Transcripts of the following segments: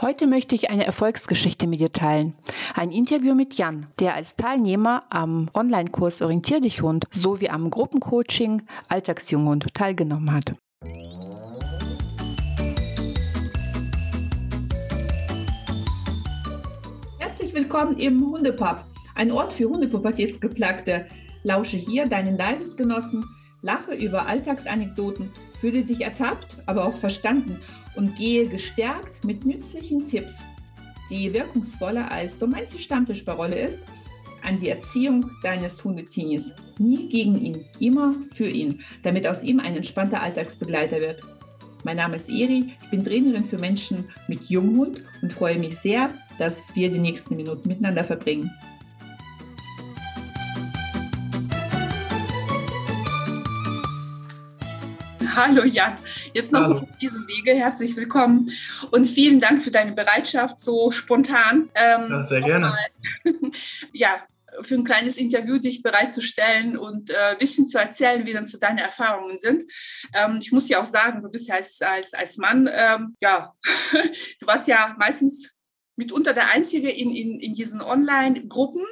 Heute möchte ich eine Erfolgsgeschichte mit dir teilen. Ein Interview mit Jan, der als Teilnehmer am Online-Kurs Orientier dich Hund sowie am Gruppencoaching Alltagsjunghund teilgenommen hat. Herzlich willkommen im Hundepub, ein Ort für Hundepubertätsgeplagte. Lausche hier deinen Leidensgenossen, lache über Alltagsanekdoten, fühle dich ertappt, aber auch verstanden und gehe gestärkt mit nützlichen Tipps, die wirkungsvoller als so manche Stammtischparole ist, an die Erziehung deines Hundetinis. Nie gegen ihn, immer für ihn, damit aus ihm ein entspannter Alltagsbegleiter wird. Mein Name ist Eri, ich bin Trainerin für Menschen mit Junghund und freue mich sehr, dass wir die nächsten Minuten miteinander verbringen. Hallo Jan, jetzt noch Hallo. auf diesem Wege. Herzlich willkommen und vielen Dank für deine Bereitschaft, so spontan. Ähm, ja, sehr gerne. ja, für ein kleines Interview dich bereitzustellen und äh, ein bisschen zu erzählen, wie dann so deine Erfahrungen sind. Ähm, ich muss ja auch sagen, du bist ja als, als, als Mann, ähm, ja, du warst ja meistens mitunter der Einzige in, in, in diesen Online-Gruppen,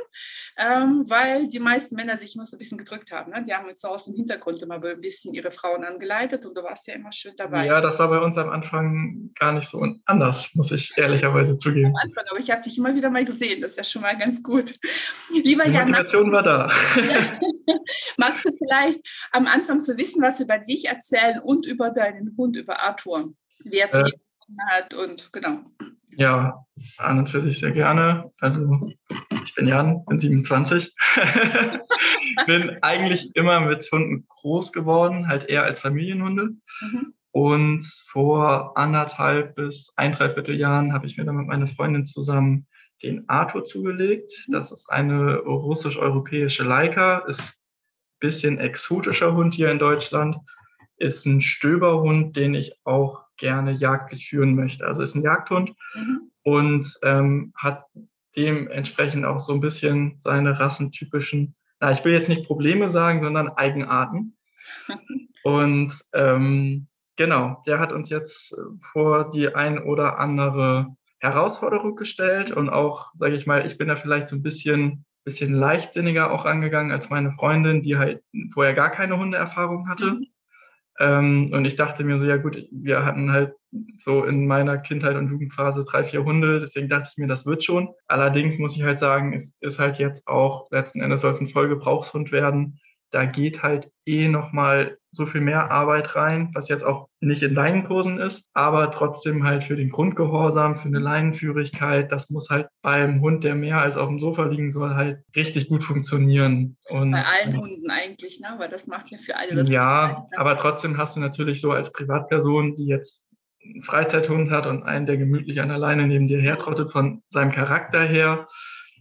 ähm, weil die meisten Männer sich immer so ein bisschen gedrückt haben. Ne? Die haben uns so aus dem Hintergrund immer ein bisschen ihre Frauen angeleitet und du warst ja immer schön dabei. Ja, das war bei uns am Anfang gar nicht so anders, muss ich ehrlicherweise zugeben. Am Anfang, aber ich habe dich immer wieder mal gesehen, das ist ja schon mal ganz gut. Lieber die Jan, Motivation war da. magst du vielleicht am Anfang so wissen, was über dich erzählen und über deinen Hund, über Arthur? Wer zu äh, hat und genau. Ja, an und für sich sehr gerne. Also ich bin Jan, bin 27. bin eigentlich immer mit Hunden groß geworden, halt eher als Familienhunde. Mhm. Und vor anderthalb bis ein, dreiviertel Jahren habe ich mir dann mit meiner Freundin zusammen den Arthur zugelegt. Das ist eine russisch-europäische Leica, ist ein bisschen exotischer Hund hier in Deutschland, ist ein Stöberhund, den ich auch gerne jagdlich führen möchte. Also ist ein Jagdhund mhm. und ähm, hat dementsprechend auch so ein bisschen seine rassentypischen, na, ich will jetzt nicht Probleme sagen, sondern Eigenarten. und ähm, genau, der hat uns jetzt vor die ein oder andere Herausforderung gestellt und auch, sage ich mal, ich bin da vielleicht so ein bisschen bisschen leichtsinniger auch angegangen als meine Freundin, die halt vorher gar keine Hundeerfahrung hatte. Mhm. Ähm, und ich dachte mir so, ja gut, wir hatten halt so in meiner Kindheit und Jugendphase drei, vier Hunde, deswegen dachte ich mir, das wird schon. Allerdings muss ich halt sagen, es ist halt jetzt auch, letzten Endes soll es ein Vollgebrauchshund werden, da geht halt eh nochmal so viel mehr Arbeit rein, was jetzt auch nicht in Leinenkursen ist, aber trotzdem halt für den Grundgehorsam, für eine Leinenführigkeit, das muss halt beim Hund, der mehr als auf dem Sofa liegen soll, halt richtig gut funktionieren. Und, Bei allen Hunden eigentlich, ne? weil das macht ja für alle das. Ja, aber trotzdem hast du natürlich so als Privatperson, die jetzt einen Freizeithund hat und einen, der gemütlich an der Leine neben dir hertrottet, von seinem Charakter her,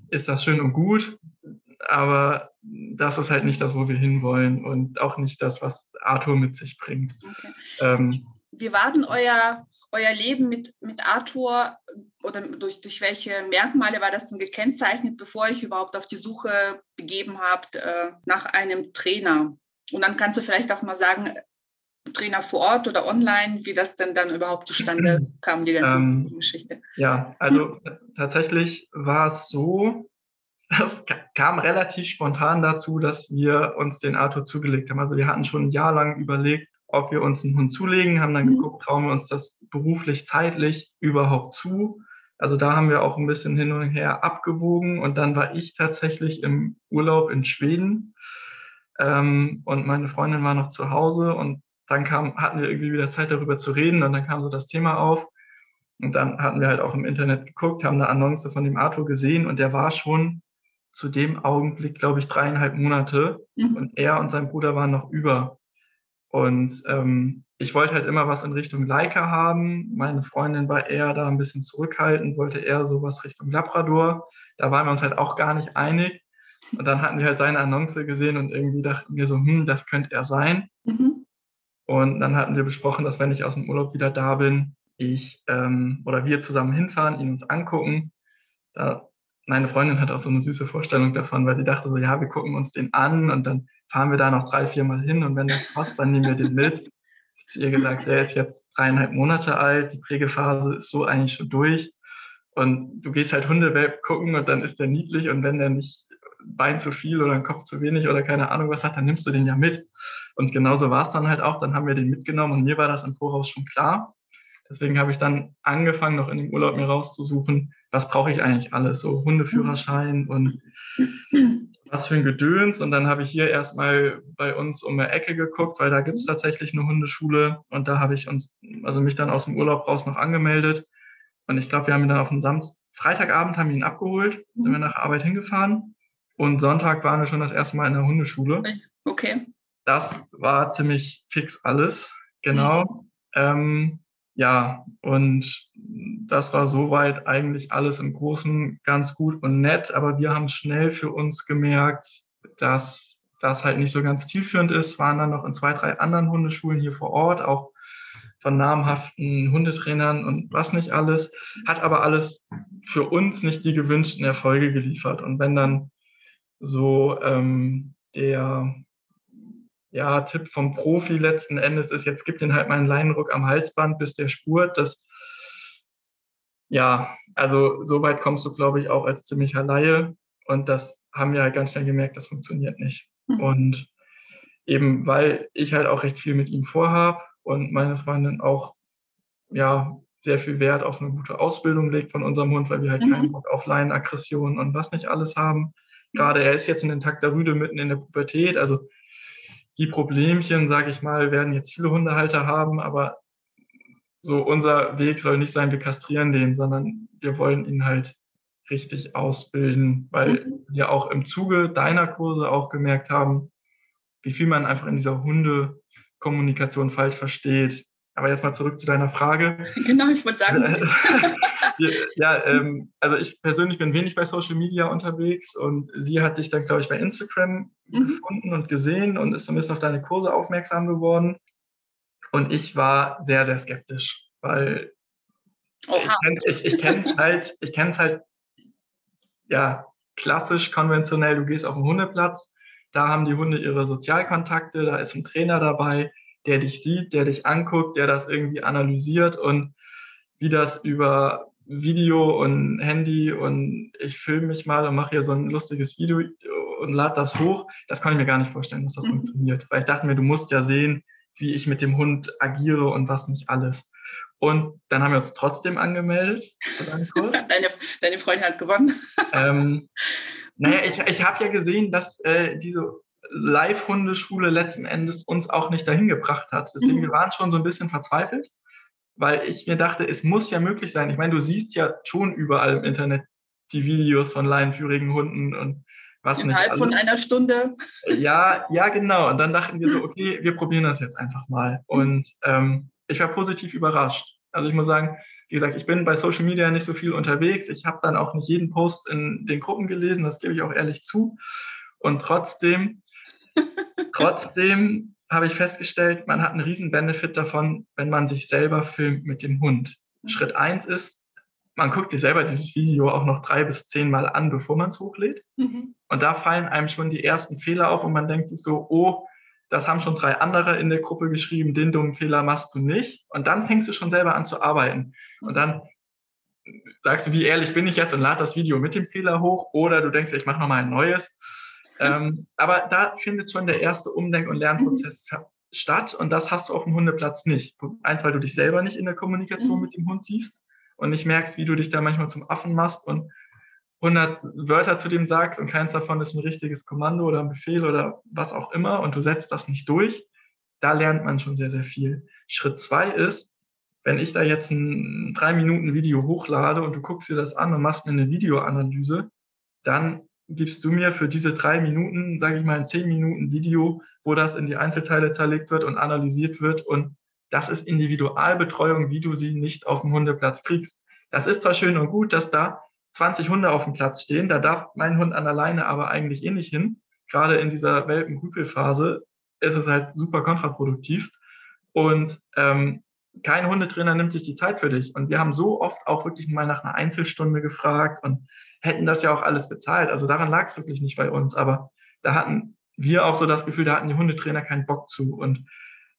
ist das schön und gut aber das ist halt nicht das, wo wir hinwollen und auch nicht das, was Arthur mit sich bringt. Okay. Ähm, Wie war denn euer, euer Leben mit, mit Arthur oder durch, durch welche Merkmale war das denn gekennzeichnet, bevor ich überhaupt auf die Suche begeben habt äh, nach einem Trainer? Und dann kannst du vielleicht auch mal sagen, Trainer vor Ort oder online, wie das denn dann überhaupt zustande kam, die ganze ähm, Geschichte. Ja, also tatsächlich war es so, das kam relativ spontan dazu, dass wir uns den Arthur zugelegt haben. Also wir hatten schon ein Jahr lang überlegt, ob wir uns einen Hund zulegen, haben dann mhm. geguckt, trauen wir uns das beruflich, zeitlich überhaupt zu. Also da haben wir auch ein bisschen hin und her abgewogen und dann war ich tatsächlich im Urlaub in Schweden ähm, und meine Freundin war noch zu Hause und dann kam, hatten wir irgendwie wieder Zeit darüber zu reden und dann kam so das Thema auf und dann hatten wir halt auch im Internet geguckt, haben eine Annonce von dem Arthur gesehen und der war schon zu dem Augenblick, glaube ich, dreieinhalb Monate mhm. und er und sein Bruder waren noch über. Und ähm, ich wollte halt immer was in Richtung Leica haben. Meine Freundin war eher da ein bisschen zurückhaltend, wollte eher sowas Richtung Labrador. Da waren wir uns halt auch gar nicht einig. Und dann hatten wir halt seine Annonce gesehen und irgendwie dachten wir so, hm, das könnte er sein. Mhm. Und dann hatten wir besprochen, dass wenn ich aus dem Urlaub wieder da bin, ich ähm, oder wir zusammen hinfahren, ihn uns angucken. Da meine Freundin hat auch so eine süße Vorstellung davon, weil sie dachte so, ja, wir gucken uns den an und dann fahren wir da noch drei, vier Mal hin und wenn das passt, dann nehmen wir den mit. Ich zu ihr gesagt, der ist jetzt dreieinhalb Monate alt, die Prägephase ist so eigentlich schon durch. Und du gehst halt Hundewelp gucken und dann ist der niedlich und wenn der nicht Bein zu viel oder ein Kopf zu wenig oder keine Ahnung was hat, dann nimmst du den ja mit. Und genauso war es dann halt auch. Dann haben wir den mitgenommen und mir war das im Voraus schon klar. Deswegen habe ich dann angefangen, noch in dem Urlaub mir rauszusuchen, was brauche ich eigentlich alles, so Hundeführerschein und was für ein Gedöns. Und dann habe ich hier erstmal bei uns um die Ecke geguckt, weil da gibt es tatsächlich eine Hundeschule. Und da habe ich uns, also mich dann aus dem Urlaub raus noch angemeldet. Und ich glaube, wir haben ihn dann auf dem Samstag, Freitagabend haben wir ihn abgeholt, sind wir nach Arbeit hingefahren. Und Sonntag waren wir schon das erste Mal in der Hundeschule. Okay. Das war ziemlich fix alles. Genau. Mhm. Ähm, ja, und das war soweit eigentlich alles im Großen ganz gut und nett, aber wir haben schnell für uns gemerkt, dass das halt nicht so ganz zielführend ist, waren dann noch in zwei, drei anderen Hundeschulen hier vor Ort, auch von namhaften Hundetrainern und was nicht alles, hat aber alles für uns nicht die gewünschten Erfolge geliefert. Und wenn dann so ähm, der ja, Tipp vom Profi letzten Endes ist, jetzt gib den halt mal einen Leinenruck am Halsband, bis der spurt. Das, ja, also so weit kommst du, glaube ich, auch als ziemlicher Laie. Und das haben wir halt ganz schnell gemerkt, das funktioniert nicht. Mhm. Und eben, weil ich halt auch recht viel mit ihm vorhab und meine Freundin auch, ja, sehr viel Wert auf eine gute Ausbildung legt von unserem Hund, weil wir halt mhm. keinen Bock auf Leinenaggressionen und was nicht alles haben. Gerade er ist jetzt in den Takt der Rüde mitten in der Pubertät, also die Problemchen, sage ich mal, werden jetzt viele Hundehalter haben, aber so unser Weg soll nicht sein, wir kastrieren den, sondern wir wollen ihn halt richtig ausbilden, weil mhm. wir auch im Zuge deiner Kurse auch gemerkt haben, wie viel man einfach in dieser Hundekommunikation falsch versteht. Aber jetzt mal zurück zu deiner Frage. Genau, ich wollte sagen. ja, ähm, also ich persönlich bin wenig bei Social Media unterwegs und sie hat dich dann, glaube ich, bei Instagram mhm. gefunden und gesehen und ist so ein bisschen auf deine Kurse aufmerksam geworden. Und ich war sehr, sehr skeptisch, weil Oha. ich, ich, ich kenne es halt, ich kenne es halt, ja, klassisch, konventionell, du gehst auf den Hundeplatz, da haben die Hunde ihre Sozialkontakte, da ist ein Trainer dabei, der dich sieht, der dich anguckt, der das irgendwie analysiert und wie das über Video und Handy und ich filme mich mal und mache hier so ein lustiges Video und lade das hoch. Das kann ich mir gar nicht vorstellen, dass das mhm. funktioniert. Weil ich dachte mir, du musst ja sehen, wie ich mit dem Hund agiere und was nicht alles. Und dann haben wir uns trotzdem angemeldet deine, deine Freundin hat gewonnen. ähm, naja, ich, ich habe ja gesehen, dass äh, diese Live-Hundeschule letzten Endes uns auch nicht dahin gebracht hat. Deswegen, mhm. wir waren schon so ein bisschen verzweifelt weil ich mir dachte, es muss ja möglich sein. Ich meine, du siehst ja schon überall im Internet die Videos von leinenführigen Hunden und was Innerhalb nicht. Innerhalb von einer Stunde. Ja, ja, genau. Und dann dachten wir so, okay, wir probieren das jetzt einfach mal. Und ähm, ich war positiv überrascht. Also ich muss sagen, wie gesagt, ich bin bei Social Media nicht so viel unterwegs. Ich habe dann auch nicht jeden Post in den Gruppen gelesen, das gebe ich auch ehrlich zu. Und trotzdem, trotzdem habe ich festgestellt, man hat einen riesen Benefit davon, wenn man sich selber filmt mit dem Hund. Mhm. Schritt eins ist, man guckt sich selber dieses Video auch noch drei bis zehn Mal an, bevor man es hochlädt. Mhm. Und da fallen einem schon die ersten Fehler auf und man denkt sich so, oh, das haben schon drei andere in der Gruppe geschrieben, den dummen Fehler machst du nicht. Und dann fängst du schon selber an zu arbeiten. Und dann sagst du, wie ehrlich bin ich jetzt und lad das Video mit dem Fehler hoch oder du denkst, ich mache nochmal ein neues. Ähm, aber da findet schon der erste Umdenk- und Lernprozess mhm. statt und das hast du auf dem Hundeplatz nicht. Eins, weil du dich selber nicht in der Kommunikation mhm. mit dem Hund siehst und nicht merkst, wie du dich da manchmal zum Affen machst und 100 Wörter zu dem sagst und keins davon ist ein richtiges Kommando oder ein Befehl oder was auch immer und du setzt das nicht durch. Da lernt man schon sehr, sehr viel. Schritt zwei ist, wenn ich da jetzt ein drei Minuten Video hochlade und du guckst dir das an und machst mir eine Videoanalyse, dann gibst du mir für diese drei Minuten, sage ich mal, ein zehn Minuten Video, wo das in die Einzelteile zerlegt wird und analysiert wird. Und das ist Individualbetreuung, wie du sie nicht auf dem Hundeplatz kriegst. Das ist zwar schön und gut, dass da 20 Hunde auf dem Platz stehen, da darf mein Hund an alleine aber eigentlich eh nicht hin. Gerade in dieser Welpenrüpelphase ist es halt super kontraproduktiv. Und ähm, kein Hundetrainer nimmt sich die Zeit für dich. Und wir haben so oft auch wirklich mal nach einer Einzelstunde gefragt und hätten das ja auch alles bezahlt. Also daran lag es wirklich nicht bei uns. Aber da hatten wir auch so das Gefühl, da hatten die Hundetrainer keinen Bock zu. Und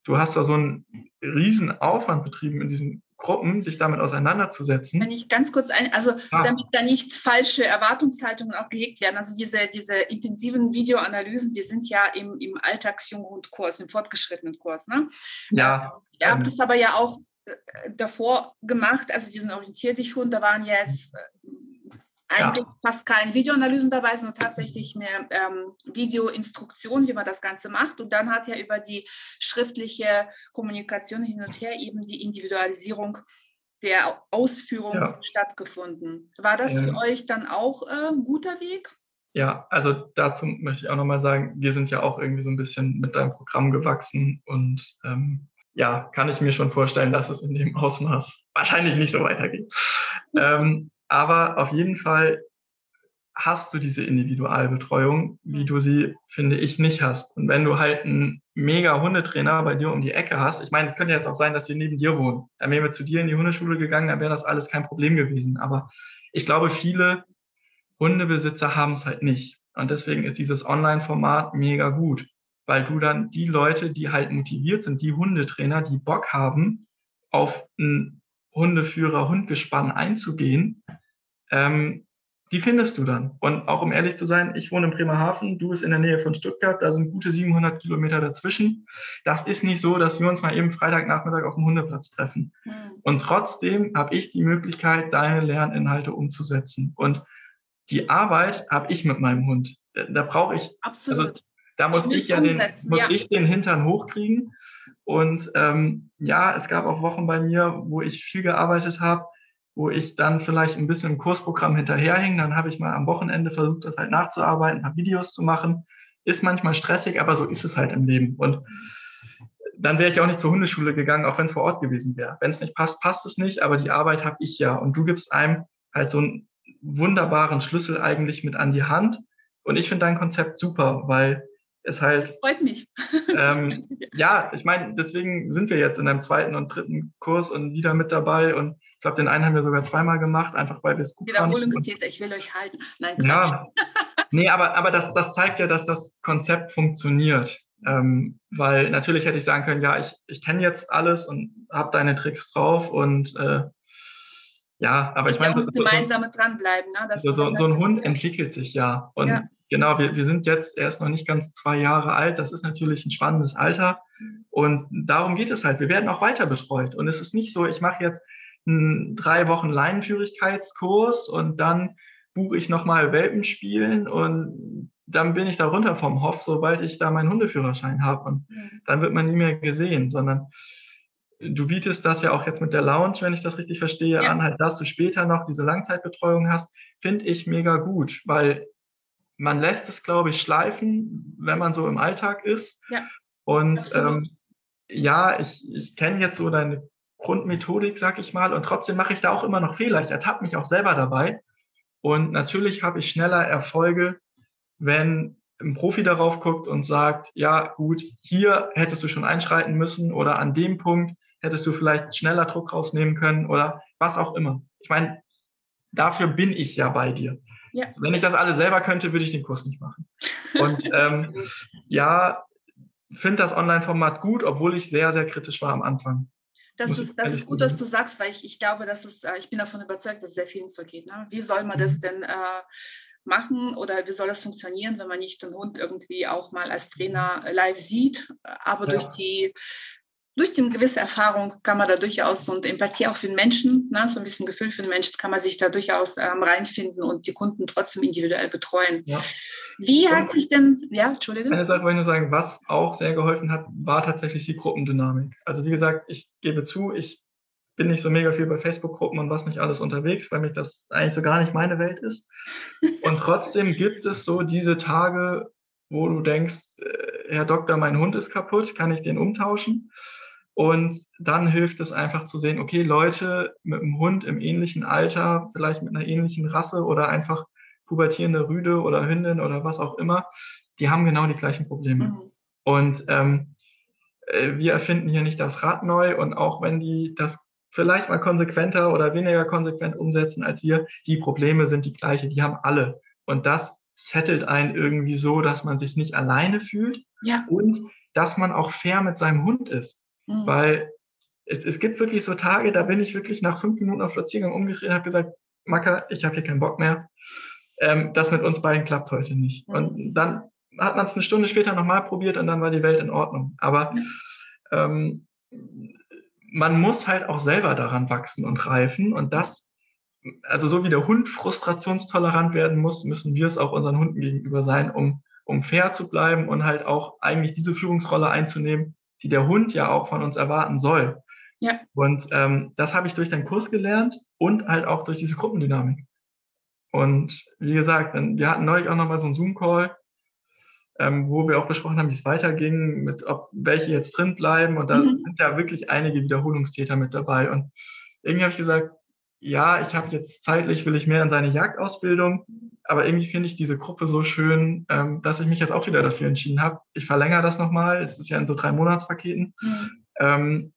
du hast da so einen riesen Aufwand betrieben in diesen Gruppen, dich damit auseinanderzusetzen. Wenn ich ganz kurz ein, also ah. damit da nicht falsche Erwartungshaltungen auch gehegt werden. Also diese, diese intensiven Videoanalysen, die sind ja im, im Alltagsjunghundkurs, im fortgeschrittenen Kurs. Ne? Ja. Ihr habt es aber ja auch äh, davor gemacht, also diesen Orientier dich Hund, da waren jetzt äh, eigentlich ja. fast keine Videoanalysen dabei, sondern tatsächlich eine ähm, Videoinstruktion, wie man das Ganze macht. Und dann hat ja über die schriftliche Kommunikation hin und her eben die Individualisierung der Ausführung ja. stattgefunden. War das ähm, für euch dann auch äh, ein guter Weg? Ja, also dazu möchte ich auch nochmal sagen, wir sind ja auch irgendwie so ein bisschen mit deinem Programm gewachsen und ähm, ja, kann ich mir schon vorstellen, dass es in dem Ausmaß wahrscheinlich nicht so weitergeht. ähm, aber auf jeden Fall hast du diese Individualbetreuung, wie du sie, finde ich, nicht hast. Und wenn du halt einen mega Hundetrainer bei dir um die Ecke hast, ich meine, es könnte jetzt auch sein, dass wir neben dir wohnen. Dann wären wir zu dir in die Hundeschule gegangen, dann wäre das alles kein Problem gewesen. Aber ich glaube, viele Hundebesitzer haben es halt nicht. Und deswegen ist dieses Online-Format mega gut, weil du dann die Leute, die halt motiviert sind, die Hundetrainer, die Bock haben, auf ein Hundeführer, Hundgespann einzugehen, ähm, die findest du dann. Und auch um ehrlich zu sein, ich wohne in Bremerhaven, du bist in der Nähe von Stuttgart, da sind gute 700 Kilometer dazwischen. Das ist nicht so, dass wir uns mal eben Freitagnachmittag auf dem Hundeplatz treffen. Mhm. Und trotzdem habe ich die Möglichkeit, deine Lerninhalte umzusetzen. Und die Arbeit habe ich mit meinem Hund. Da, da brauche ich. Absolut. Also, da muss ich ja den, muss ja. ich den Hintern hochkriegen. Und ähm, ja, es gab auch Wochen bei mir, wo ich viel gearbeitet habe, wo ich dann vielleicht ein bisschen im Kursprogramm hinterherhing. Dann habe ich mal am Wochenende versucht, das halt nachzuarbeiten, habe Videos zu machen. Ist manchmal stressig, aber so ist es halt im Leben. Und dann wäre ich auch nicht zur Hundeschule gegangen, auch wenn es vor Ort gewesen wäre. Wenn es nicht passt, passt es nicht, aber die Arbeit habe ich ja. Und du gibst einem halt so einen wunderbaren Schlüssel eigentlich mit an die Hand. Und ich finde dein Konzept super, weil ist halt. Freut mich. Ähm, ja, ich meine, deswegen sind wir jetzt in einem zweiten und dritten Kurs und wieder mit dabei. Und ich glaube, den einen haben wir sogar zweimal gemacht, einfach weil wir es gut Wiederholungstäter, ich will euch halten. Nein, Quatsch. Ja. Nee, aber, aber das, das zeigt ja, dass das Konzept funktioniert. Ähm, weil natürlich hätte ich sagen können, ja, ich, ich kenne jetzt alles und habe deine Tricks drauf und äh, ja, aber ich, ich meine, muss so, gemeinsam so, dranbleiben. Ne? So, so, so ein Hund entwickelt sich ja und ja. Genau, wir, wir sind jetzt erst noch nicht ganz zwei Jahre alt. Das ist natürlich ein spannendes Alter. Und darum geht es halt. Wir werden auch weiter betreut. Und es ist nicht so, ich mache jetzt einen drei Wochen Leinenführigkeitskurs und dann buche ich nochmal Welpenspielen und dann bin ich da runter vom Hof, sobald ich da meinen Hundeführerschein habe. Und dann wird man nie mehr gesehen, sondern du bietest das ja auch jetzt mit der Lounge, wenn ich das richtig verstehe, ja. an, halt, dass du später noch diese Langzeitbetreuung hast, finde ich mega gut, weil man lässt es, glaube ich, schleifen, wenn man so im Alltag ist. Ja, und ähm, ja, ich, ich kenne jetzt so deine Grundmethodik, sag ich mal, und trotzdem mache ich da auch immer noch Fehler. Ich ertappe mich auch selber dabei. Und natürlich habe ich schneller Erfolge, wenn ein Profi darauf guckt und sagt, ja, gut, hier hättest du schon einschreiten müssen oder an dem Punkt hättest du vielleicht schneller Druck rausnehmen können oder was auch immer. Ich meine, dafür bin ich ja bei dir. Ja. Also wenn ich das alles selber könnte, würde ich den Kurs nicht machen. Und ähm, ja, finde das Online-Format gut, obwohl ich sehr, sehr kritisch war am Anfang. Das ist, das ist gut, dass du sagst, weil ich, ich glaube, dass es, äh, ich bin davon überzeugt, dass es sehr vielen so geht. Ne? Wie soll man das mhm. denn äh, machen oder wie soll das funktionieren, wenn man nicht den Hund irgendwie auch mal als Trainer live sieht, aber ja. durch die durch die gewisse Erfahrung kann man da durchaus und Empathie auch für den Menschen, ne, so ein bisschen Gefühl für den Menschen, kann man sich da durchaus ähm, reinfinden und die Kunden trotzdem individuell betreuen. Ja. Wie hat sich denn, ja, Entschuldige? Eine Sache wollte ich nur sagen, was auch sehr geholfen hat, war tatsächlich die Gruppendynamik. Also wie gesagt, ich gebe zu, ich bin nicht so mega viel bei Facebook-Gruppen und was nicht alles unterwegs, weil mich das eigentlich so gar nicht meine Welt ist. Und trotzdem gibt es so diese Tage, wo du denkst, äh, Herr Doktor, mein Hund ist kaputt, kann ich den umtauschen? Und dann hilft es einfach zu sehen, okay, Leute mit einem Hund im ähnlichen Alter, vielleicht mit einer ähnlichen Rasse oder einfach pubertierende Rüde oder Hündin oder was auch immer, die haben genau die gleichen Probleme. Mhm. Und ähm, äh, wir erfinden hier nicht das Rad neu und auch wenn die das vielleicht mal konsequenter oder weniger konsequent umsetzen als wir, die Probleme sind die gleiche, die haben alle. Und das settelt einen irgendwie so, dass man sich nicht alleine fühlt. Ja. Und dass man auch fair mit seinem Hund ist. Mhm. Weil es, es gibt wirklich so Tage, da bin ich wirklich nach fünf Minuten auf Spaziergang umgedreht und habe gesagt, Macker, ich habe hier keinen Bock mehr. Ähm, das mit uns beiden klappt heute nicht. Mhm. Und dann hat man es eine Stunde später nochmal probiert und dann war die Welt in Ordnung. Aber ähm, man muss halt auch selber daran wachsen und reifen. Und das, also so wie der Hund frustrationstolerant werden muss, müssen wir es auch unseren Hunden gegenüber sein, um, um fair zu bleiben und halt auch eigentlich diese Führungsrolle einzunehmen, die der Hund ja auch von uns erwarten soll. Ja. Und ähm, das habe ich durch den Kurs gelernt und halt auch durch diese Gruppendynamik. Und wie gesagt, wir hatten neulich auch nochmal so einen Zoom-Call, ähm, wo wir auch besprochen haben, wie es weiterging, mit ob welche jetzt drin bleiben. Und da mhm. sind ja wirklich einige Wiederholungstäter mit dabei. Und irgendwie habe ich gesagt, ja, ich habe jetzt zeitlich, will ich mehr in seine Jagdausbildung, aber irgendwie finde ich diese Gruppe so schön, ähm, dass ich mich jetzt auch wieder dafür entschieden habe. Ich verlängere das nochmal, es ist ja in so drei Monatspaketen. Mhm. Ähm,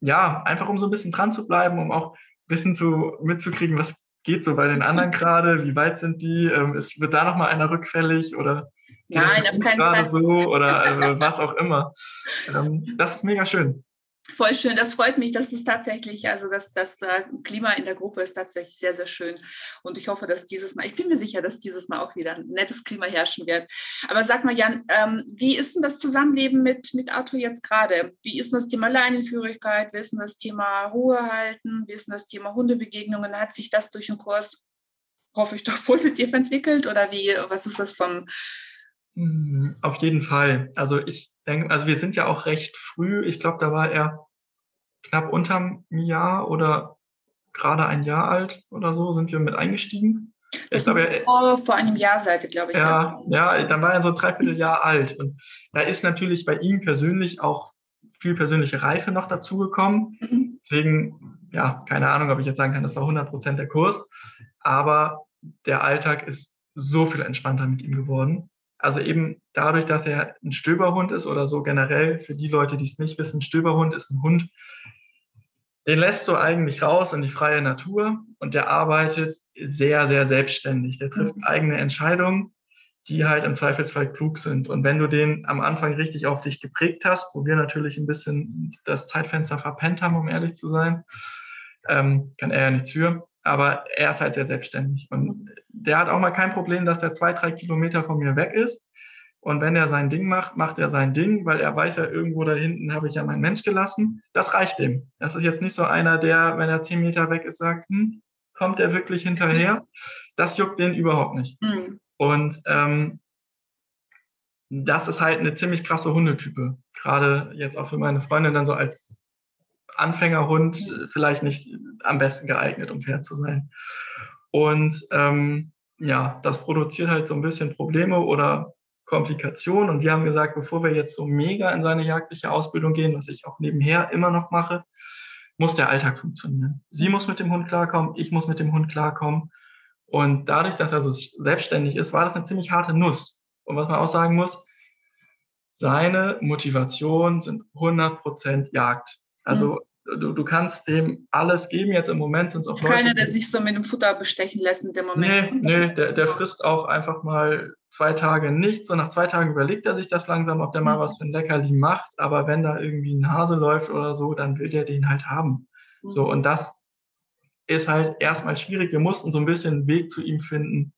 ja, einfach um so ein bisschen dran zu bleiben, um auch ein bisschen zu, mitzukriegen, was geht so bei den anderen gerade, wie weit sind die, ähm, ist, wird da nochmal einer rückfällig oder Nein, auf keinen Fall. so oder äh, was auch immer. Ähm, das ist mega schön. Voll schön, das freut mich, dass es tatsächlich, also dass das äh, Klima in der Gruppe ist tatsächlich sehr, sehr schön. Und ich hoffe, dass dieses Mal, ich bin mir sicher, dass dieses Mal auch wieder ein nettes Klima herrschen wird. Aber sag mal, Jan, ähm, wie ist denn das Zusammenleben mit, mit Arthur jetzt gerade? Wie ist denn das Thema Leinenführigkeit? Wie ist denn das Thema Ruhe halten? Wie ist denn das Thema Hundebegegnungen? Hat sich das durch den Kurs, hoffe ich, doch positiv entwickelt? Oder wie, was ist das vom, auf jeden Fall. Also ich denke, also wir sind ja auch recht früh. Ich glaube, da war er knapp unterm Jahr oder gerade ein Jahr alt oder so, sind wir mit eingestiegen. Das ist vor, vor einem Jahr seid ihr, glaube ich. Ja, ja, ja, dann war er so ein Dreivierteljahr alt. Und da ist natürlich bei ihm persönlich auch viel persönliche Reife noch dazugekommen. Mhm. Deswegen, ja, keine Ahnung, ob ich jetzt sagen kann, das war 100 Prozent der Kurs. Aber der Alltag ist so viel entspannter mit ihm geworden. Also eben dadurch, dass er ein Stöberhund ist oder so generell, für die Leute, die es nicht wissen, Stöberhund ist ein Hund, den lässt du eigentlich raus in die freie Natur und der arbeitet sehr, sehr selbstständig. Der trifft mhm. eigene Entscheidungen, die halt im Zweifelsfall klug sind. Und wenn du den am Anfang richtig auf dich geprägt hast, wo wir natürlich ein bisschen das Zeitfenster verpennt haben, um ehrlich zu sein, ähm, kann er ja nichts für, aber er ist halt sehr selbstständig. Und der hat auch mal kein Problem, dass der zwei, drei Kilometer von mir weg ist. Und wenn er sein Ding macht, macht er sein Ding, weil er weiß ja, irgendwo da hinten habe ich ja meinen Mensch gelassen. Das reicht ihm. Das ist jetzt nicht so einer, der, wenn er zehn Meter weg ist, sagt, hm, kommt er wirklich hinterher? Das juckt den überhaupt nicht. Mhm. Und ähm, das ist halt eine ziemlich krasse Hundetype. Gerade jetzt auch für meine Freundin dann so als Anfängerhund vielleicht nicht am besten geeignet, um fair zu sein. Und ähm, ja, das produziert halt so ein bisschen Probleme oder Komplikationen. Und wir haben gesagt, bevor wir jetzt so mega in seine jagdliche Ausbildung gehen, was ich auch nebenher immer noch mache, muss der Alltag funktionieren. Sie muss mit dem Hund klarkommen, ich muss mit dem Hund klarkommen. Und dadurch, dass er so selbstständig ist, war das eine ziemlich harte Nuss. Und was man auch sagen muss, seine Motivation sind 100% Jagd. Also mhm du, du kannst dem alles geben. Jetzt im Moment sind es auch Leute. Keiner, der sich so mit dem Futter bestechen lässt mit dem Moment. Nee, nee der, der frisst auch einfach mal zwei Tage nichts. Und nach zwei Tagen überlegt er sich das langsam, ob der mal mhm. was für ein Leckerli macht. Aber wenn da irgendwie ein Hase läuft oder so, dann will der den halt haben. Mhm. So, und das ist halt erstmal schwierig. Wir mussten so ein bisschen einen Weg zu ihm finden,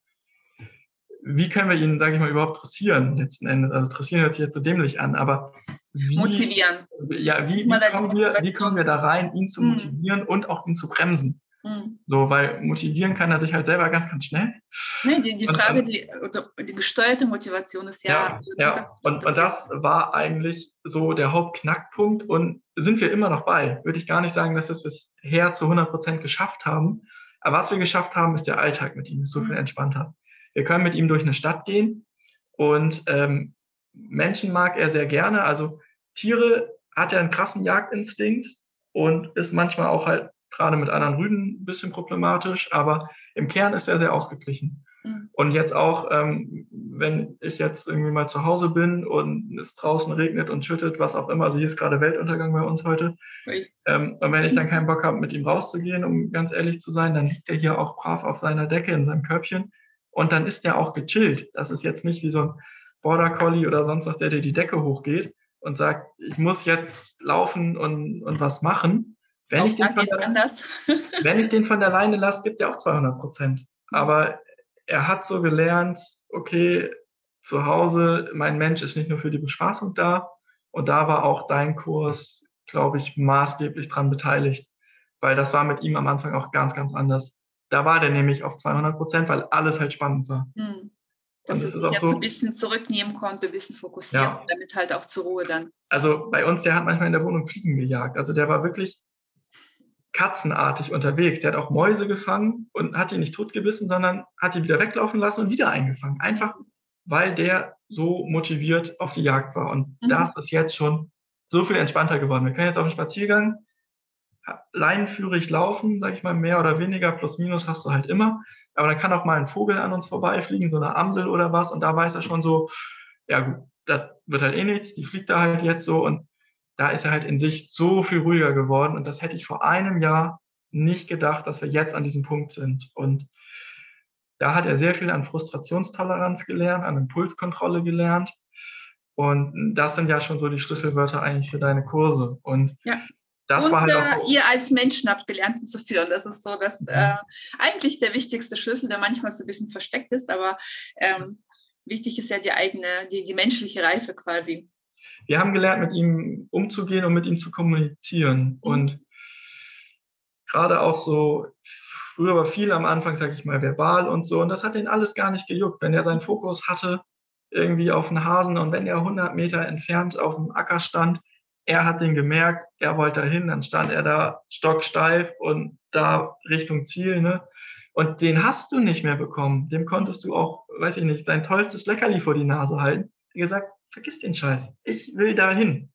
wie können wir ihn, sage ich mal, überhaupt dressieren letzten Endes? Also dressieren hört sich jetzt so dämlich an, aber wie, motivieren. Ja, wie, wie, kommen wir, wie kommen wir da rein, ihn zu mhm. motivieren mhm. und auch ihn zu bremsen? Mhm. So, weil motivieren kann er sich halt selber ganz, ganz schnell. Nee, die, die Frage, und, die, die gesteuerte Motivation ist ja. Ja, ja. Und, und das war eigentlich so der Hauptknackpunkt und sind wir immer noch bei. Würde ich gar nicht sagen, dass wir es bisher zu 100 Prozent geschafft haben. Aber was wir geschafft haben, ist der Alltag mit ihm, ist so viel mhm. entspannter. Wir können mit ihm durch eine Stadt gehen und ähm, Menschen mag er sehr gerne. Also Tiere hat er einen krassen Jagdinstinkt und ist manchmal auch halt gerade mit anderen Rüden ein bisschen problematisch, aber im Kern ist er sehr ausgeglichen. Mhm. Und jetzt auch, ähm, wenn ich jetzt irgendwie mal zu Hause bin und es draußen regnet und schüttet, was auch immer, also hier ist gerade Weltuntergang bei uns heute. Ähm, und wenn ich dann keinen Bock habe, mit ihm rauszugehen, um ganz ehrlich zu sein, dann liegt er hier auch brav auf seiner Decke in seinem Körbchen und dann ist der auch gechillt. Das ist jetzt nicht wie so ein Border Collie oder sonst was, der dir die Decke hochgeht, und sagt, ich muss jetzt laufen und, und was machen. Wenn ich, den von der, wenn ich den von der Leine lasse, gibt er auch 200 Prozent. Aber er hat so gelernt, okay, zu Hause, mein Mensch ist nicht nur für die Bespaßung da. Und da war auch dein Kurs, glaube ich, maßgeblich dran beteiligt, weil das war mit ihm am Anfang auch ganz, ganz anders. Da war der nämlich auf 200 Prozent, weil alles halt spannend war. Hm. Dass er sich jetzt so, ein bisschen zurücknehmen konnte, ein bisschen fokussieren, ja. damit halt auch zur Ruhe dann. Also bei uns, der hat manchmal in der Wohnung Fliegen gejagt. Also der war wirklich katzenartig unterwegs. Der hat auch Mäuse gefangen und hat die nicht totgebissen, sondern hat die wieder weglaufen lassen und wieder eingefangen. Einfach, weil der so motiviert auf die Jagd war. Und mhm. das ist jetzt schon so viel entspannter geworden. Wir können jetzt auf den Spaziergang leinenführig laufen, sag ich mal, mehr oder weniger, plus minus hast du halt immer. Aber dann kann auch mal ein Vogel an uns vorbeifliegen, so eine Amsel oder was, und da weiß er schon so, ja gut, das wird halt eh nichts, die fliegt da halt jetzt so und da ist er halt in sich so viel ruhiger geworden und das hätte ich vor einem Jahr nicht gedacht, dass wir jetzt an diesem Punkt sind. Und da hat er sehr viel an Frustrationstoleranz gelernt, an Impulskontrolle gelernt. Und das sind ja schon so die Schlüsselwörter eigentlich für deine Kurse. Und ja. Das und halt so. ihr als Menschen habt gelernt, zu führen. Das ist so, dass mhm. äh, eigentlich der wichtigste Schlüssel, der manchmal so ein bisschen versteckt ist, aber ähm, wichtig ist ja die eigene, die, die menschliche Reife quasi. Wir haben gelernt, mit ihm umzugehen und mit ihm zu kommunizieren. Mhm. Und gerade auch so, früher war viel am Anfang, sage ich mal, verbal und so. Und das hat ihn alles gar nicht gejuckt. Wenn er seinen Fokus hatte, irgendwie auf den Hasen und wenn er 100 Meter entfernt auf dem Acker stand, er hat den gemerkt, er wollte dahin, dann stand er da stocksteif und da Richtung Ziel, ne? Und den hast du nicht mehr bekommen. Dem konntest du auch, weiß ich nicht, dein tollstes Leckerli vor die Nase halten. Wie gesagt, vergiss den Scheiß. Ich will dahin.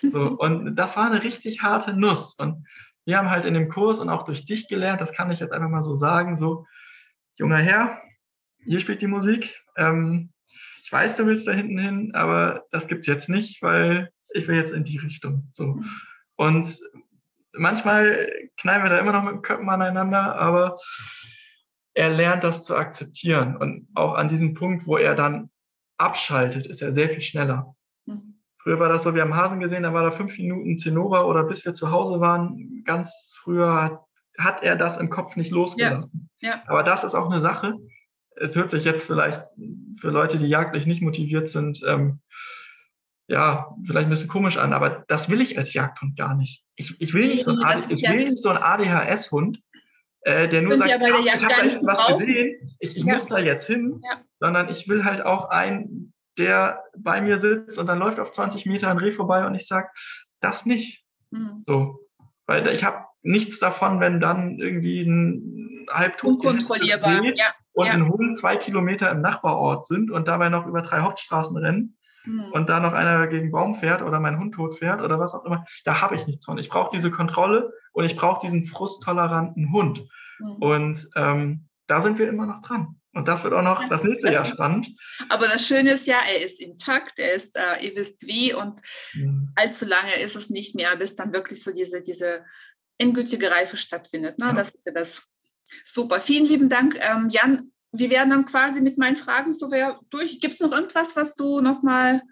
So, und das war eine richtig harte Nuss. Und wir haben halt in dem Kurs und auch durch dich gelernt, das kann ich jetzt einfach mal so sagen, so, junger Herr, hier spielt die Musik. Ähm, ich weiß, du willst da hinten hin, aber das gibt's jetzt nicht, weil ich will jetzt in die Richtung. So. Und manchmal knallen wir da immer noch mit dem Köpfen aneinander, aber er lernt das zu akzeptieren. Und auch an diesem Punkt, wo er dann abschaltet, ist er sehr viel schneller. Mhm. Früher war das so, wir haben Hasen gesehen, da war da fünf Minuten Zinnober oder bis wir zu Hause waren, ganz früher hat er das im Kopf nicht losgelassen. Ja. Ja. Aber das ist auch eine Sache. Es hört sich jetzt vielleicht für Leute, die jagdlich nicht motiviert sind, ähm, ja, vielleicht ein bisschen komisch an, aber das will ich als Jagdhund gar nicht. Ich, ich will nicht so ein, AD, ich will nicht so ein ADHS-Hund, äh, der nur sagt, ja ach, ich habe da echt was brauchen. gesehen, ich, ich ja. muss da jetzt hin, ja. sondern ich will halt auch einen, der bei mir sitzt und dann läuft auf 20 Meter ein Reh vorbei und ich sage, das nicht. Mhm. So, weil ich habe nichts davon, wenn dann irgendwie ein halbtot unkontrollierbar ja. und ein Hund zwei Kilometer im Nachbarort sind und dabei noch über drei Hauptstraßen rennen mhm. und da noch einer gegen Baum fährt oder mein Hund tot fährt oder was auch immer, da habe ich nichts von. Ich brauche diese Kontrolle und ich brauche diesen frusttoleranten Hund. Mhm. Und ähm, da sind wir immer noch dran. Und das wird auch noch das nächste das Jahr spannend. Aber das Schöne ist ja, er ist intakt, er ist, äh, ihr wisst wie und mhm. allzu lange ist es nicht mehr, bis dann wirklich so diese, diese endgültige Reife stattfindet. Ne? Ja. Das ist ja das super. Vielen lieben Dank, ähm, Jan wir werden dann quasi mit meinen Fragen so durch. Gibt es noch irgendwas, was du noch mal,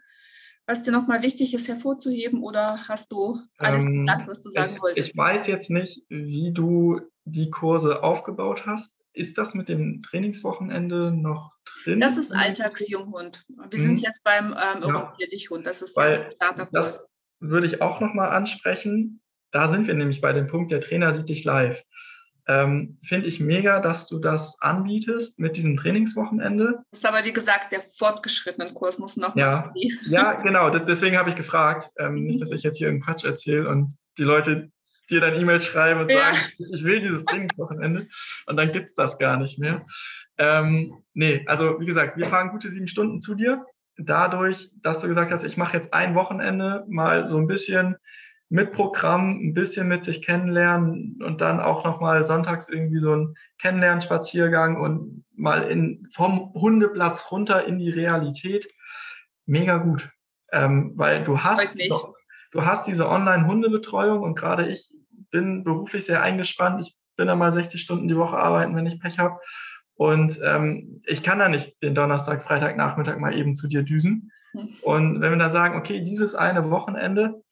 was dir nochmal wichtig ist hervorzuheben oder hast du alles ähm, gesagt, was du sagen ich, wolltest? Ich weiß jetzt nicht, wie du die Kurse aufgebaut hast. Ist das mit dem Trainingswochenende noch drin? Das ist Alltagsjunghund. Wir hm. sind jetzt beim ähm, Europäer Hund. Das ist Weil ja. Das würde ich auch nochmal ansprechen. Da sind wir nämlich bei dem Punkt, der Trainer sieht dich live. Ähm, Finde ich mega, dass du das anbietest mit diesem Trainingswochenende. Das ist aber, wie gesagt, der fortgeschrittene Kurs muss noch ja. ja, genau. deswegen habe ich gefragt. Ähm, mhm. Nicht, dass ich jetzt hier einen Quatsch erzähle und die Leute dir dann E-Mails schreiben und ja. sagen, ich will dieses Trainingswochenende und dann gibt es das gar nicht mehr. Ähm, nee, also wie gesagt, wir fahren gute sieben Stunden zu dir. Dadurch, dass du gesagt hast, ich mache jetzt ein Wochenende mal so ein bisschen mit Programm ein bisschen mit sich kennenlernen und dann auch nochmal sonntags irgendwie so ein Kennenlernspaziergang und mal in, vom Hundeplatz runter in die Realität. Mega gut. Ähm, weil du hast, doch, du hast diese Online-Hundebetreuung und gerade ich bin beruflich sehr eingespannt. Ich bin da mal 60 Stunden die Woche arbeiten, wenn ich Pech habe. Und ähm, ich kann da nicht den Donnerstag, Freitag, Nachmittag mal eben zu dir düsen. Und wenn wir dann sagen, okay, dieses eine Wochenende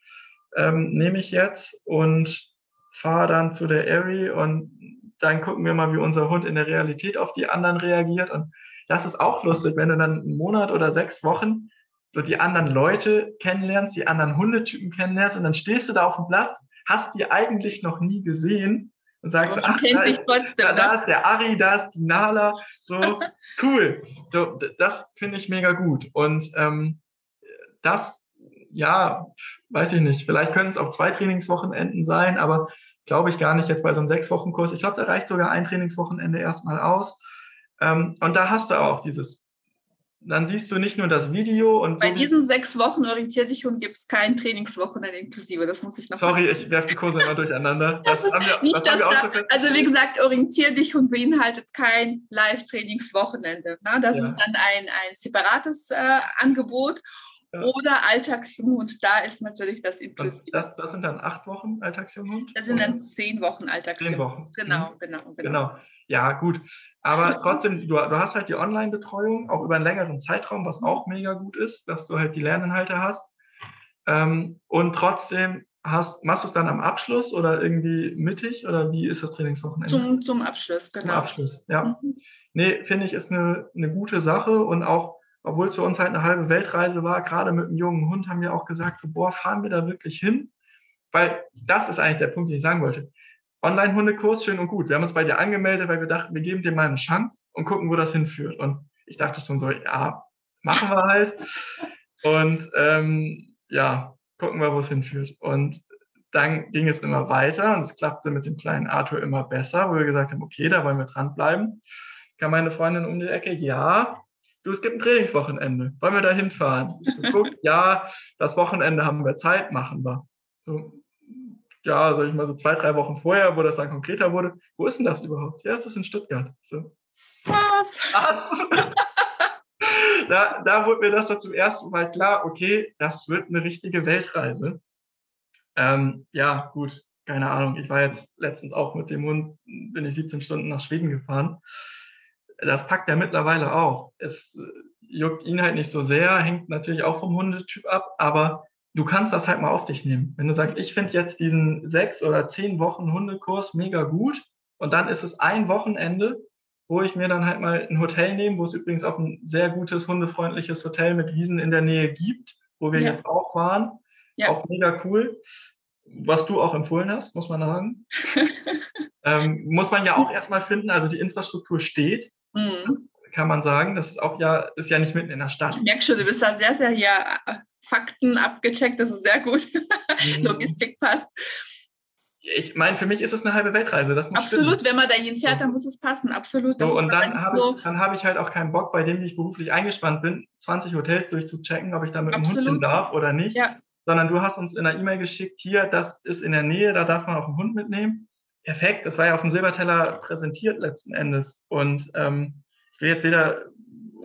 ähm, nehme ich jetzt und fahre dann zu der Airy und dann gucken wir mal, wie unser Hund in der Realität auf die anderen reagiert. Und das ist auch lustig, wenn du dann einen Monat oder sechs Wochen so die anderen Leute kennenlernst, die anderen Hundetypen kennenlernst und dann stehst du da auf dem Platz, hast die eigentlich noch nie gesehen und sagst, ach, da ist, trotzdem, da, da, ist der Ari, da ist die Nala, so cool. So, das finde ich mega gut. Und ähm, das, ja, weiß ich nicht, vielleicht können es auch zwei Trainingswochenenden sein, aber glaube ich gar nicht jetzt bei so einem sechs Wochen Kurs. Ich glaube, da reicht sogar ein Trainingswochenende erstmal aus. Ähm, und da hast du auch dieses dann siehst du nicht nur das Video und. Bei so diesen sechs Wochen orientiert dich und gibt es kein Trainingswochenende inklusive. Das muss ich noch. Sorry, ich werfe die Kurse immer durcheinander. Das, das ist wir, nicht das. Da, also wie gesagt, orientiert dich und beinhaltet kein Live-Trainingswochenende. Ne? Das ja. ist dann ein, ein separates äh, Angebot. Ja. Oder Alltagsjunghund, da ist natürlich das inklusive. Das, das sind dann acht Wochen Alltagsjunghund? Das sind dann zehn Wochen Alltagsjunghund. Zehn Wochen. Genau, mhm. genau, genau. genau. Ja, gut. Aber trotzdem, du, du hast halt die Online-Betreuung auch über einen längeren Zeitraum, was auch mega gut ist, dass du halt die Lerninhalte hast. Ähm, und trotzdem hast, machst du es dann am Abschluss oder irgendwie mittig oder wie ist das Trainingswochenende? Zum, zum Abschluss, genau. Zum Abschluss, ja. Mhm. Nee, finde ich, ist eine, eine gute Sache und auch, obwohl es für uns halt eine halbe Weltreise war, gerade mit einem jungen Hund haben wir auch gesagt, so, boah, fahren wir da wirklich hin? Weil das ist eigentlich der Punkt, den ich sagen wollte. Online-Hundekurs, schön und gut. Wir haben uns bei dir angemeldet, weil wir dachten, wir geben dir mal eine Chance und gucken, wo das hinführt. Und ich dachte schon so, ja, machen wir halt. Und ähm, ja, gucken wir, wo es hinführt. Und dann ging es immer weiter und es klappte mit dem kleinen Arthur immer besser, wo wir gesagt haben, okay, da wollen wir dranbleiben. Kam meine Freundin um die Ecke, ja, du, es gibt ein Trainingswochenende, wollen wir da hinfahren? Geguckt, ja, das Wochenende haben wir Zeit, machen wir. So, ja, sag ich mal so zwei, drei Wochen vorher, wo das dann konkreter wurde. Wo ist denn das überhaupt? Ja, ist das in Stuttgart. So. Was? Was? da, da wurde mir das dann zum ersten Mal klar, okay, das wird eine richtige Weltreise. Ähm, ja, gut, keine Ahnung. Ich war jetzt letztens auch mit dem Hund, bin ich 17 Stunden nach Schweden gefahren. Das packt er mittlerweile auch. Es äh, juckt ihn halt nicht so sehr, hängt natürlich auch vom Hundetyp ab, aber du kannst das halt mal auf dich nehmen. Wenn du sagst, ich finde jetzt diesen sechs oder zehn Wochen Hundekurs mega gut und dann ist es ein Wochenende, wo ich mir dann halt mal ein Hotel nehme, wo es übrigens auch ein sehr gutes, hundefreundliches Hotel mit Wiesen in der Nähe gibt, wo wir ja. jetzt auch waren. Ja. Auch mega cool. Was du auch empfohlen hast, muss man sagen. ähm, muss man ja auch erstmal finden. Also die Infrastruktur steht. Mhm. kann man sagen. Das ist auch ja, ist ja nicht mitten in der Stadt. Ich merke schon, du bist da sehr, sehr hier Fakten abgecheckt, das ist sehr gut. Mhm. Logistik passt. Ich meine, für mich ist es eine halbe Weltreise. Das muss Absolut, stimmen. wenn man da hinfährt, dann muss es passen. Absolut. So, und dann habe so ich, hab ich halt auch keinen Bock, bei dem ich beruflich eingespannt bin, 20 Hotels durchzuchecken, ob ich da mit dem Hund hin darf oder nicht. Ja. Sondern du hast uns in einer E-Mail geschickt, hier, das ist in der Nähe, da darf man auch einen Hund mitnehmen. Perfekt, das war ja auf dem Silberteller präsentiert letzten Endes. Und ähm, ich will jetzt weder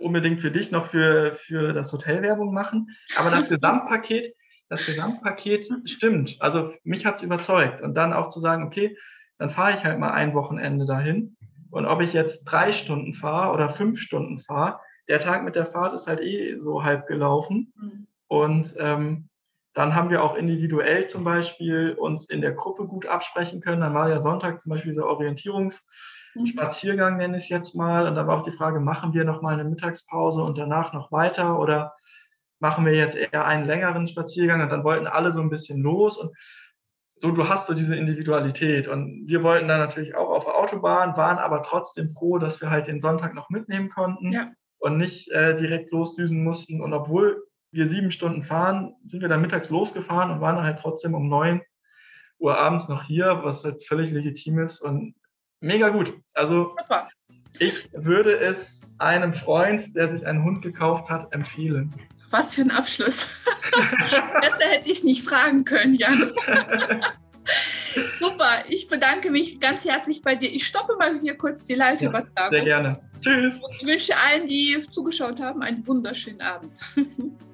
unbedingt für dich noch für, für das Hotel Werbung machen. Aber das Gesamtpaket, das Gesamtpaket stimmt. Also mich hat es überzeugt. Und dann auch zu sagen, okay, dann fahre ich halt mal ein Wochenende dahin. Und ob ich jetzt drei Stunden fahre oder fünf Stunden fahre, der Tag mit der Fahrt ist halt eh so halb gelaufen. Mhm. Und ähm, dann haben wir auch individuell zum Beispiel uns in der Gruppe gut absprechen können. Dann war ja Sonntag zum Beispiel dieser Orientierungs- Mhm. Spaziergang nenne ich es jetzt mal. Und da war auch die Frage, machen wir noch mal eine Mittagspause und danach noch weiter oder machen wir jetzt eher einen längeren Spaziergang? Und dann wollten alle so ein bisschen los und so, du hast so diese Individualität. Und wir wollten dann natürlich auch auf der Autobahn, waren aber trotzdem froh, dass wir halt den Sonntag noch mitnehmen konnten ja. und nicht äh, direkt losdüsen mussten. Und obwohl wir sieben Stunden fahren, sind wir dann mittags losgefahren und waren dann halt trotzdem um neun Uhr abends noch hier, was halt völlig legitim ist. Und mega gut. Also Super. ich würde es einem Freund, der sich einen Hund gekauft hat, empfehlen. Was für ein Abschluss. Besser hätte ich es nicht fragen können, Jan. Super, ich bedanke mich ganz herzlich bei dir. Ich stoppe mal hier kurz die Live-Übertragung. Ja, sehr gerne. Tschüss. Und wünsche allen, die zugeschaut haben, einen wunderschönen Abend.